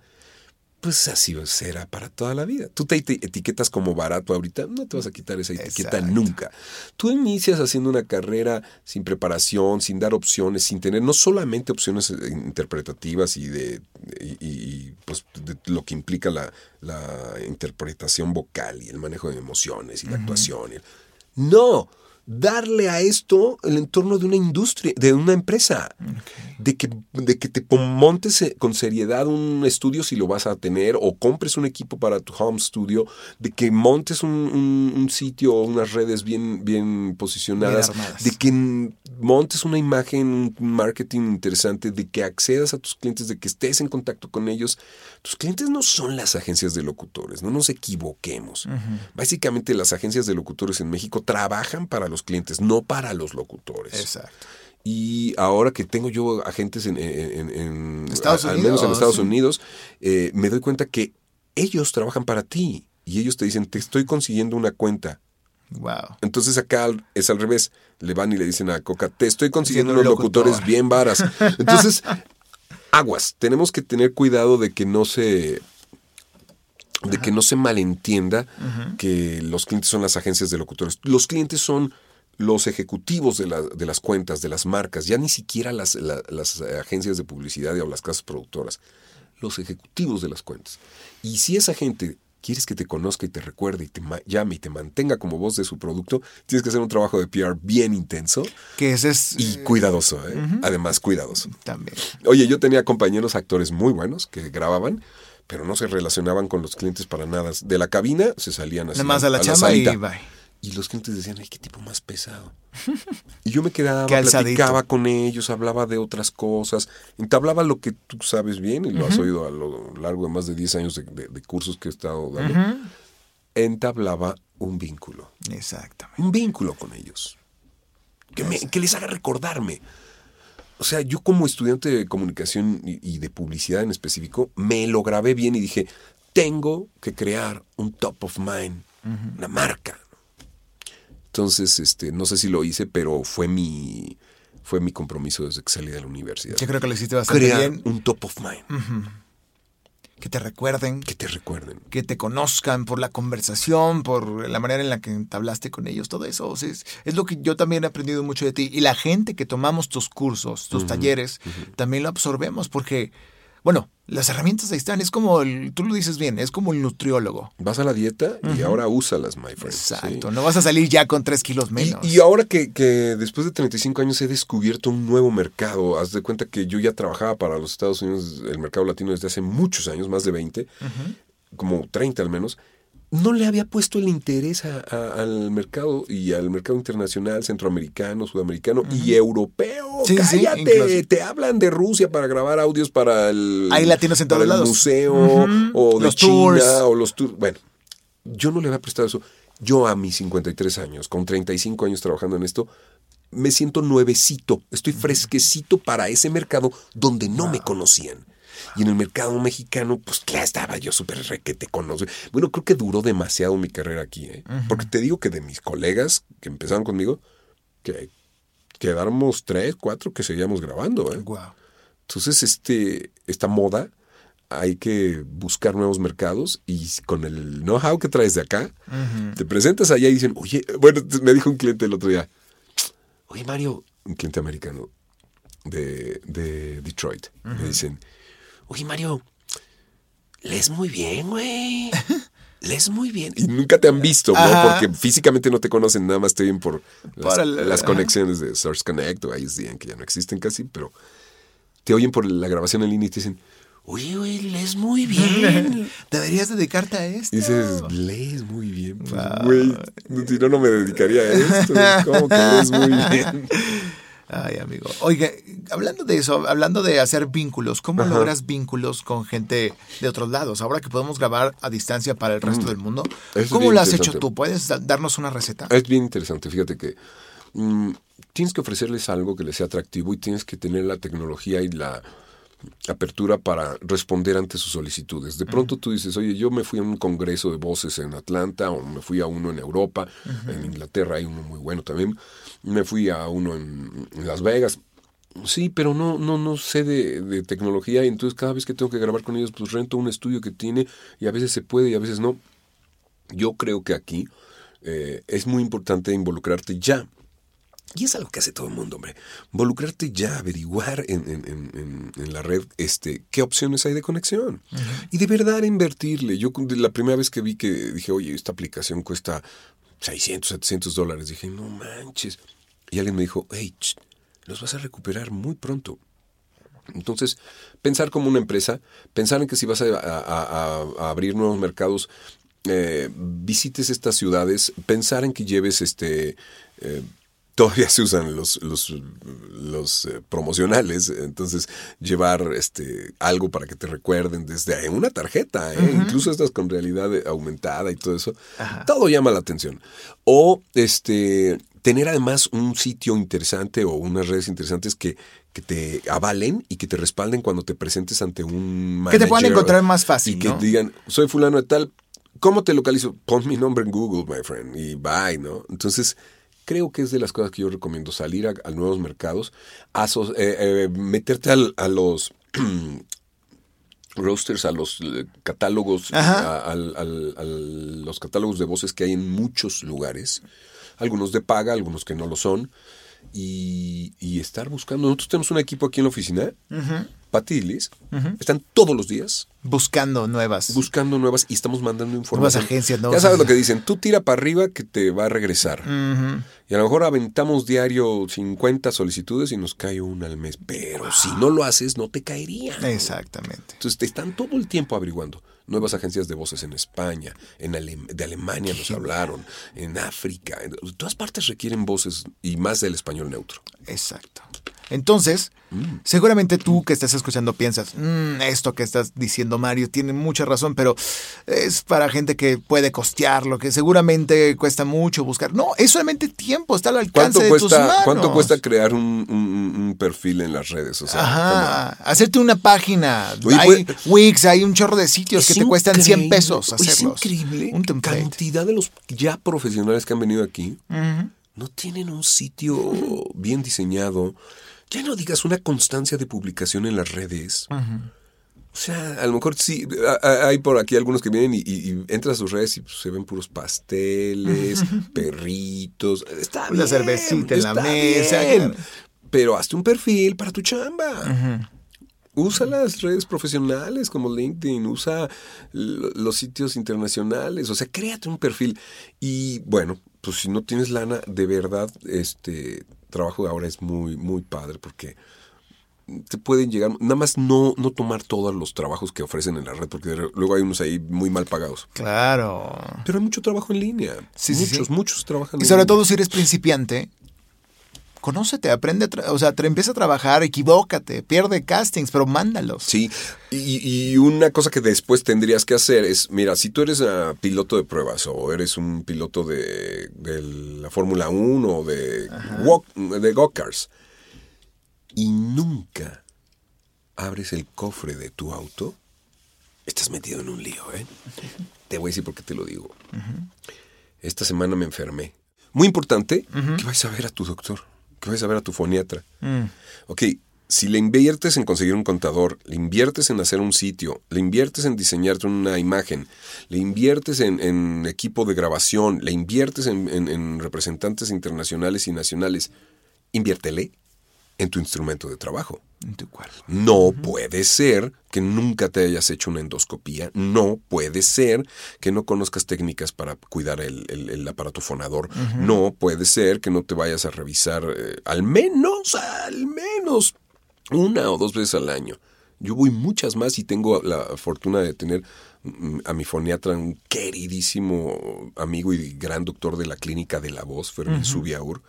pues así será para toda la vida. Tú te eti- etiquetas como barato ahorita, no te vas a quitar esa etiqueta Exacto. nunca. Tú inicias haciendo una carrera sin preparación, sin dar opciones, sin tener no solamente opciones eh, interpretativas y de y, y, pues, de lo que implica la, la interpretación vocal y el manejo de emociones y la actuación. y el- No, darle a esto el entorno de una industria, de una empresa, de, que, de que te montes eh, con seriedad un estudio si lo vas a tener o compres un equipo para tu home studio, de que montes un, un- un sitio o unas redes bien, bien posicionadas, Bien de que montes una imagen, un marketing interesante, de que accedas a tus clientes, de que estés en contacto con ellos. Tus clientes no son las agencias de locutores, no nos equivoquemos. Básicamente las agencias de locutores en México trabajan para los clientes, no para los locutores. Exacto. Y ahora que tengo yo agentes en, en- en- Estados a- al menos en Unidos, Estados sí. Unidos, eh, me doy cuenta que ellos trabajan para ti y ellos te dicen, te estoy consiguiendo una cuenta. Wow. Entonces acá es al revés. Le van y le dicen a Coca, te estoy consiguiendo unos un locutor. locutores bien varas. Entonces, aguas. Tenemos que tener cuidado de que no se de que no se malentienda que los clientes son las agencias de locutores. Los clientes son los ejecutivos de, la- de las cuentas, de las marcas, ya ni siquiera las, la- las agencias de publicidad o las casas productoras, los ejecutivos de las cuentas. Y si esa gente quieres que te conozca y te recuerde y te llame y te mantenga como voz de su producto, tienes que hacer un trabajo de PR bien intenso Que ese es y eh, cuidadoso, ¿eh? además cuidadoso. también. Oye, yo tenía compañeros actores muy buenos que grababan, pero no se relacionaban con los clientes para nada. De la cabina se salían así. Nada más a la chamba y bye. Y los clientes decían, ay, qué tipo más pesado. Y yo me quedaba, platicaba con ellos, hablaba de otras cosas, entablaba lo que tú sabes bien, y lo has oído a lo largo de más de 10 años de, de- de cursos que he estado dando. Entablaba un vínculo, Exactamente. un vínculo con ellos. Que, me- que les haga recordarme. O sea, yo como estudiante de comunicación y, y de publicidad en específico, me lo grabé bien y dije, tengo que crear un top of mind, una marca. Entonces, este, no sé si lo hice, pero fue mi, fue mi compromiso desde que salí de la universidad. Yo creo que lo hiciste bastante Crear bien. un top of mind, Que te recuerden, que te recuerden. que te conozcan por la conversación, por la manera en la que entablaste con ellos, todo eso. O sea, es, es lo que yo también he aprendido mucho de ti. Y la gente que tomamos tus cursos, tus talleres, también lo absorbemos porque, bueno, las herramientas ahí están. Es como, el, tú lo dices bien, es como el nutriólogo. Vas a la dieta y ahora úsalas, my friend. sí. Exacto. No vas a salir ya con tres kilos menos. y ahora que, que después de 35 años he descubierto un nuevo mercado, haz de cuenta que yo ya trabajaba para los Estados Unidos, el mercado latino desde hace muchos años, más de 20, como 30 al menos, no le había puesto el interés a- a- al mercado y al mercado internacional, centroamericano, sudamericano y europeo. Sí, Cállate, te hablan de Rusia para grabar audios para el, Hay latinos en para todos el lados. museo Ujú. o de Los China tours. o los tours. Bueno, yo no le había prestado eso. Yo a mis 53 años, con 35 años trabajando en esto, me siento nuevecito, estoy fresquecito para ese mercado donde no me conocían. Y en el mercado mexicano, pues ya estaba yo súper requete conozco. Bueno, creo que duró demasiado mi carrera aquí, ¿eh? Porque te digo que de mis colegas que empezaron conmigo, que quedáramos tres, cuatro que seguíamos grabando, ¿eh? Entonces, este, esta moda, hay que buscar nuevos mercados y con el know-how que traes de acá, te presentas allá y dicen, oye, bueno, me dijo un cliente el otro día, oye Mario, un cliente americano de, de Detroit. Me dicen, oye Mario, lees muy bien, güey. Lees muy bien. Y nunca te han visto, ¿no? Ajá. Porque físicamente no te conocen, nada más te ven por las, conexiones de Source Connect o ISDN, que ya no existen casi, pero te oyen por la grabación en línea y te dicen, oye, güey, lees muy bien. Deberías dedicarte a esto. Y dices, lees muy bien. Pues, güey, si no, no me dedicaría a esto. ¿Cómo que lees muy bien? Ay, amigo. Oiga, hablando de eso, hablando de hacer vínculos, ¿cómo Ajá. logras vínculos con gente de otros lados? Ahora que podemos grabar a distancia para el resto del mundo, Mm. es ¿cómo lo has hecho tú? ¿Puedes da- darnos una receta? Es bien interesante, fíjate que mm, tienes que ofrecerles algo que les sea atractivo y tienes que tener la tecnología y la apertura para responder ante sus solicitudes. De pronto tú dices, oye, yo me fui a un congreso de voces en Atlanta o me fui a uno en Europa, en Inglaterra hay uno muy bueno también, me fui a uno en, en Las Vegas. Sí, pero no, no, no sé de, de tecnología y entonces cada vez que tengo que grabar con ellos, pues rento un estudio que tiene y a veces se puede y a veces no. Yo creo que aquí eh, es muy importante involucrarte ya. Y es algo que hace todo el mundo, hombre. Involucrarte ya, averiguar en, en- en- en- la red este, qué opciones hay de conexión. Y de verdad invertirle. Yo la primera vez que vi que dije, oye, esta aplicación cuesta 600, 700 dólares, dije, no manches. Y alguien me dijo, hey, ch, los vas a recuperar muy pronto. Entonces, pensar como una empresa, pensar en que si vas a, a- a- a abrir nuevos mercados, eh, visites estas ciudades, pensar en que lleves este... eh, Todavía se usan los, los, los eh, promocionales, entonces llevar este algo para que te recuerden desde una tarjeta, ¿eh? incluso estas con realidad aumentada y todo eso, todo llama la atención. O este tener además un sitio interesante o unas redes interesantes que, que te avalen y que te respalden cuando te presentes ante un Que te puedan manager encontrar más fácil, Y que ¿no? digan, soy fulano de tal, ¿cómo te localizo? Pon mi nombre en Google, my friend, y bye, ¿no? Entonces, creo que es de las cosas que yo recomiendo, salir a, a nuevos mercados, aso- eh, eh, meterte al- a los roasters, a los eh, catálogos, a, los catálogos de voces que hay en muchos lugares, algunos de paga, algunos que no lo son, y, y estar buscando. Nosotros tenemos un equipo aquí en la oficina, Pati y Liz, están todos los días Buscando nuevas. buscando nuevas y estamos mandando información. agencias, Ya nuevas sabes lo que agencias. dicen, tú tira para arriba que te va a regresar. Y a lo mejor aventamos diario 50 solicitudes y nos cae una al mes. Pero si no lo haces, no te caería. Exactamente. Entonces te están todo el tiempo averiguando. Nuevas agencias de voces en España, en Ale- de Alemania nos hablaron, en África. En todas partes requieren voces y más del español neutro. Exacto. Entonces, Mm. seguramente tú que estás escuchando piensas, "Mm, esto que estás diciendo Mario tiene mucha razón, pero es para gente que puede costearlo, que seguramente cuesta mucho buscar. No, es solamente tiempo, está al alcance ¿Cuánto de tus cuesta, manos. ¿Cuánto cuesta crear un, un- un perfil en las redes? O sea, Ajá, hacerte una página. Oye, hay pues- Wix, hay un chorro de sitios que te cuestan 100 increíble. pesos hacerlos. Es increíble. Un template. cantidad de los ya profesionales que han venido aquí no tienen un sitio bien diseñado. Ya no digas una constancia de publicación en las redes. O sea, a lo mejor sí, hay por aquí algunos que vienen y, y- y entras a sus redes y pues, se ven puros pasteles, perritos. Está Una bien, cervecita en la mesa, bien. Pero hazte un perfil para tu chamba. Usa las redes profesionales como LinkedIn, usa los sitios internacionales, o sea, créate un perfil. Y bueno, pues si no tienes lana, de verdad, este trabajo ahora es muy, muy padre porque te pueden llegar, nada más no, no tomar todos los trabajos que ofrecen en la red, porque luego hay unos ahí muy mal pagados. Claro. Pero hay mucho trabajo en línea. Sí, sí, muchos, sí. muchos trabajan Y en sobre línea. todo si eres principiante, conócete, aprende, o sea, te empieza a trabajar, equivócate, pierde castings, pero mándalos. Sí, y, y una cosa que después tendrías que hacer es, mira, si tú eres ah, piloto de pruebas o eres un piloto de, de la Fórmula 1 o de, walk- de go-karts y nunca abres el cofre de tu auto, estás metido en un lío, ¿eh? Te voy a decir por qué te lo digo. Esta semana me enfermé. Muy importante que vayas a ver a tu doctor, que vayas a ver a tu foniatra. Mm. Ok, si le inviertes en conseguir un contador, le inviertes en hacer un sitio, le inviertes en diseñarte una imagen, le inviertes en, en equipo de grabación, le inviertes en, en- en representantes internacionales y nacionales, inviértele en tu instrumento de trabajo. En tu cuerpo. No puede ser que nunca te hayas hecho una endoscopía. No puede ser que no conozcas técnicas para cuidar el, el- el aparato fonador. No puede ser que no te vayas a revisar eh, al menos, al menos una o dos veces al año. Yo voy muchas más y tengo la fortuna de tener mm, a mi foniatra, un queridísimo amigo y gran doctor de la clínica de la voz, Fermín Subiaur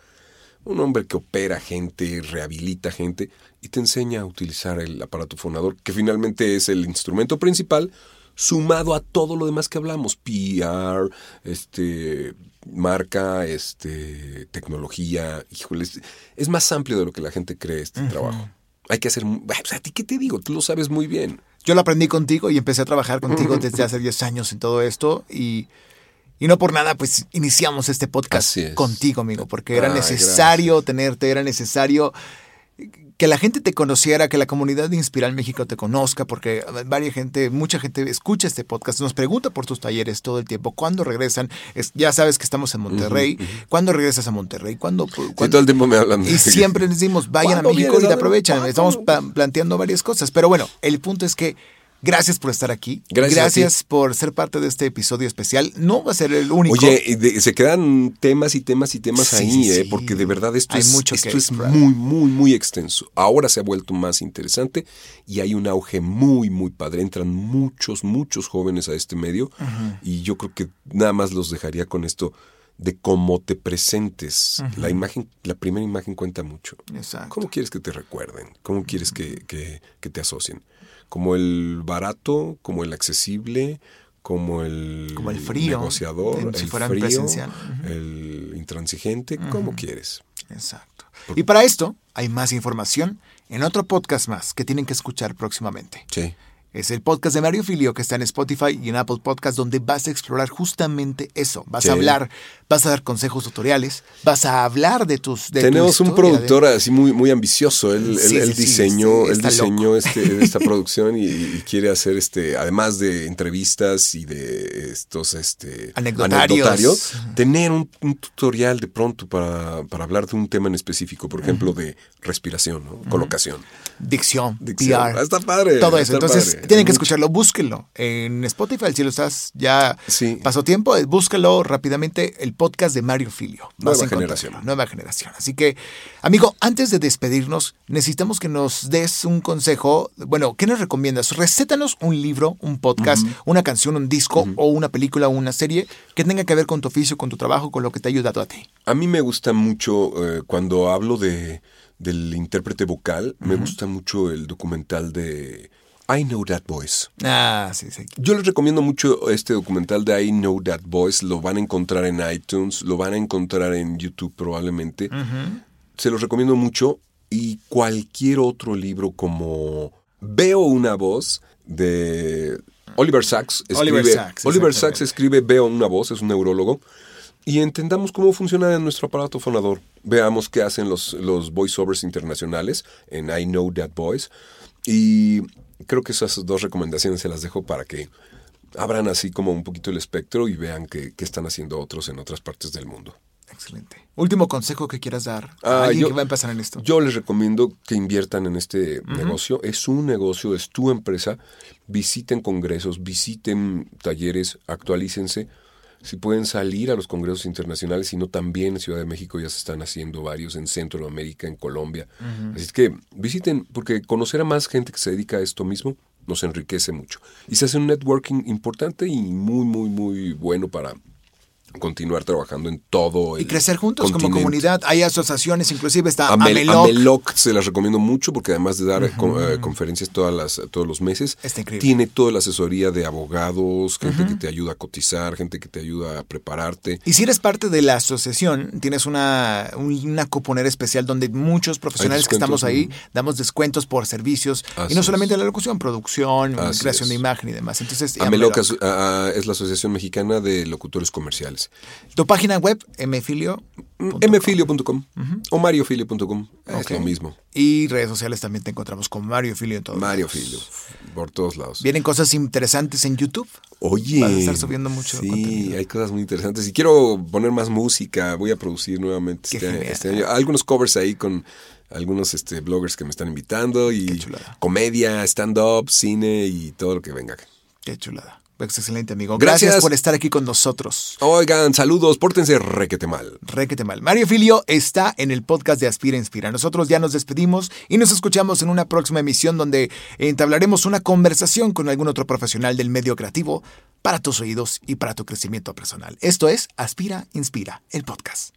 un hombre que opera gente, rehabilita gente y te enseña a utilizar el aparato fonador, que finalmente es el instrumento principal, sumado a todo lo demás que hablamos, PR, este, marca, este, tecnología, híjole, es, más amplio de lo que la gente cree este trabajo. Hay que hacer, pues, a ti qué te digo, tú lo sabes muy bien. Yo lo aprendí contigo y empecé a trabajar contigo desde hace 10 años en todo esto y, y no por nada, pues iniciamos este podcast es. contigo, amigo, porque era Ay, necesario tenerte, era necesario que la gente te conociera, que la comunidad de Inspiral México te conozca, porque varias gente, mucha gente escucha este podcast, nos pregunta por tus talleres todo el tiempo, ¿cuándo regresan? Es- ya sabes que estamos en Monterrey, ¿cuándo regresas a Monterrey? ¿Cuándo? Sí, todo el tiempo me hablan y siempre les decimos, vayan a ¿Cuándo México y te ¿A aprovechan. Estamos planteando varias cosas. Pero bueno, el punto es que gracias por estar aquí. Gracias a por ser parte de este episodio especial. No va a ser el único. Oye, de- se quedan temas y temas y temas Sí, ahí, sí, ¿eh? porque de verdad esto Hay es, mucho esto es explorar. muy, muy, muy extenso. Ahora se ha vuelto más interesante y hay un auge muy, muy padre. Entran muchos, muchos jóvenes a este medio y yo creo que nada más los dejaría con esto de cómo te presentes. La imagen, la primera imagen cuenta mucho. Exacto. ¿Cómo quieres que te recuerden? ¿Cómo quieres que, que- que te asocien? ¿Como el barato? ¿Como el accesible? ¿Como el, Como el frío, negociador? si el fuera frío, presencial. el intransigente? ¿Cómo quieres? Exacto. Y para esto hay más información en otro podcast más que tienen que escuchar próximamente. Sí. Es el podcast de Mario Filio que está en Spotify y en Apple Podcast donde vas a explorar justamente eso. Vas Sí. a hablar, vas a dar consejos tutoriales, vas a hablar de tus... de tu Tenemos un de- productor así muy, muy ambicioso. Él, Sí, él- él sí, sí, diseñó, él diseñó este, esta producción y, y quiere hacer este, además de entrevistas y de estos este Anecdotarios. tener un, un tutorial de pronto para, para hablar de un tema en específico, por ejemplo, de respiración, ¿no? colocación. Dicción, Dicción. PR. Ah, está padre, Todo eso. Entonces, padre. Tienen que escucharlo, búsquenlo. En Spotify, si lo estás ya Sí. pasó tiempo, eh, búscalo rápidamente, el podcast de Mario Filio. Nueva generación. Nueva generación. Así que, amigo, antes de despedirnos, necesitamos que nos des un consejo. Bueno, ¿qué nos recomiendas? Recétanos un libro, un podcast, una canción, un disco o una película o una serie que tenga que ver con tu oficio, con tu trabajo, con lo que te ha ayudado a ti. A mí me gusta mucho, eh, cuando hablo de, del intérprete vocal, me gusta mucho el documental de I Know That Voice. Ah, sí, sí. Yo les recomiendo mucho este documental de I Know That Voice. Lo van a encontrar en iTunes, lo van a encontrar en YouTube probablemente. Se los recomiendo mucho. Y cualquier otro libro como Veo una voz de Oliver Sacks. Oliver Sacks, Oliver. Sacks escribe Veo una voz, es un neurólogo. Y entendamos cómo funciona nuestro aparato fonador. Veamos qué hacen los, los voiceovers internacionales en I Know That Voice. Y creo que esas dos recomendaciones se las dejo para que abran así como un poquito el espectro y vean qué, están haciendo otros en otras partes del mundo. Excelente. Último consejo que quieras dar a Ah, alguien yo- que va a empezar en esto. Yo les recomiendo que inviertan en este negocio. Es un negocio, es tu empresa. Visiten congresos, visiten talleres, actualícense. Si pueden salir a los congresos internacionales, sino también en Ciudad de México ya se están haciendo varios, en Centroamérica, en Colombia. Así es que visiten, porque conocer a más gente que se dedica a esto mismo nos enriquece mucho. Y se hace un networking importante y muy, muy, muy bueno para continuar trabajando en todo Y el crecer juntos como comunidad. Hay asociaciones, inclusive está Amel- Ameloc. Ameloc se las recomiendo mucho porque además de dar co- eh, conferencias todas las, todos los meses, Está increíble. tiene toda la asesoría de abogados, gente que te ayuda a cotizar, gente que te ayuda a prepararte. Y si eres parte de la asociación, tienes una, un- una cuponera especial donde muchos profesionales que estamos ahí damos descuentos por servicios. Así y no es. solamente la locución, producción, Así creación de imagen y demás. Entonces, Ameloc Ameloc. es, ah, es la Asociación Mexicana de Locutores Comerciales. Sociales. Tu página web, mfilio. mfilio.com o mariofilio.com. Es Ok. lo mismo. Y redes sociales también te encontramos con Mario Filio en todos Mario lados. Filio. Por todos lados. Vienen cosas interesantes en YouTube. Oye. Vas a estar subiendo mucho Sí, contenido. hay cosas muy interesantes. Y quiero poner más música. Voy a producir nuevamente este, este año. Algunos covers ahí con algunos este, bloggers que me están invitando. Y Qué chulada. comedia, stand-up, cine y todo lo que venga. Qué chulada. Excelente, amigo. Gracias. Gracias por estar aquí con nosotros. Oigan, saludos. Pórtense requete mal. Requete mal. Mario Filio está en el podcast de Aspira Inspira. Nosotros ya nos despedimos y nos escuchamos en una próxima emisión donde entablaremos una conversación con algún otro profesional del medio creativo para tus oídos y para tu crecimiento personal. Esto es Aspira Inspira, el podcast.